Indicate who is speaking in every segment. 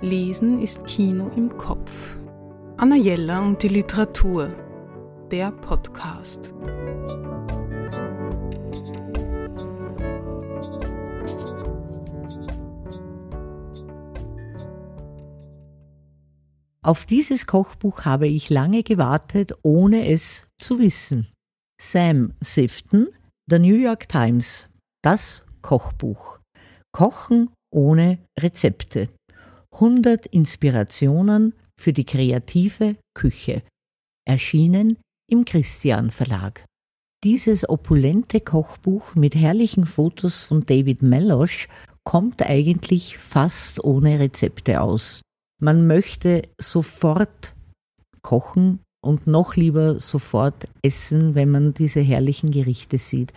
Speaker 1: Lesen ist Kino im Kopf. Anna Jella und die Literatur. Der Podcast.
Speaker 2: Auf dieses Kochbuch habe ich lange gewartet, ohne es zu wissen. Sam Sifton, The New York Times, das Kochbuch. Kochen ohne Rezepte. 100 Inspirationen für die kreative Küche. Erschienen im Christian Verlag. Dieses opulente Kochbuch mit herrlichen Fotos von David Melosch kommt eigentlich fast ohne Rezepte aus. Man möchte sofort kochen und noch lieber sofort essen, wenn man diese herrlichen Gerichte sieht.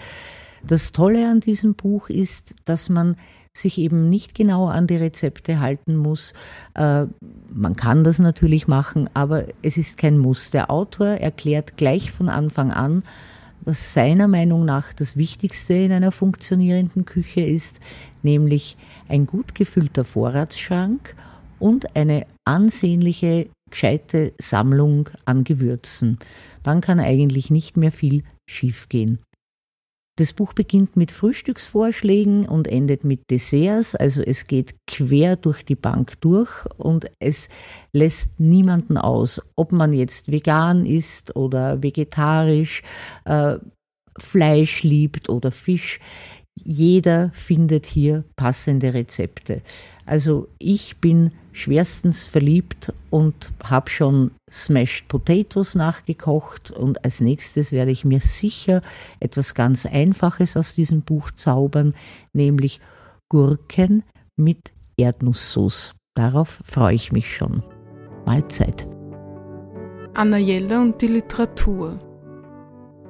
Speaker 2: Das Tolle an diesem Buch ist, dass man sich eben nicht genau an die Rezepte halten muss. Äh, man kann das natürlich machen, aber es ist kein Muss. Der Autor erklärt gleich von Anfang an, was seiner Meinung nach das Wichtigste in einer funktionierenden Küche ist, nämlich ein gut gefüllter Vorratsschrank und eine ansehnliche, gescheite Sammlung an Gewürzen. Dann kann eigentlich nicht mehr viel schiefgehen. Das Buch beginnt mit Frühstücksvorschlägen und endet mit Desserts, also es geht quer durch die Bank durch und es lässt niemanden aus, ob man jetzt vegan ist oder vegetarisch, äh, Fleisch liebt oder Fisch. Jeder findet hier passende Rezepte. Also ich bin schwerstens verliebt und habe schon Smashed Potatoes nachgekocht und als nächstes werde ich mir sicher etwas ganz Einfaches aus diesem Buch zaubern, nämlich Gurken mit Erdnusssauce. Darauf freue ich mich schon. Mahlzeit.
Speaker 1: Anna Jella und die Literatur.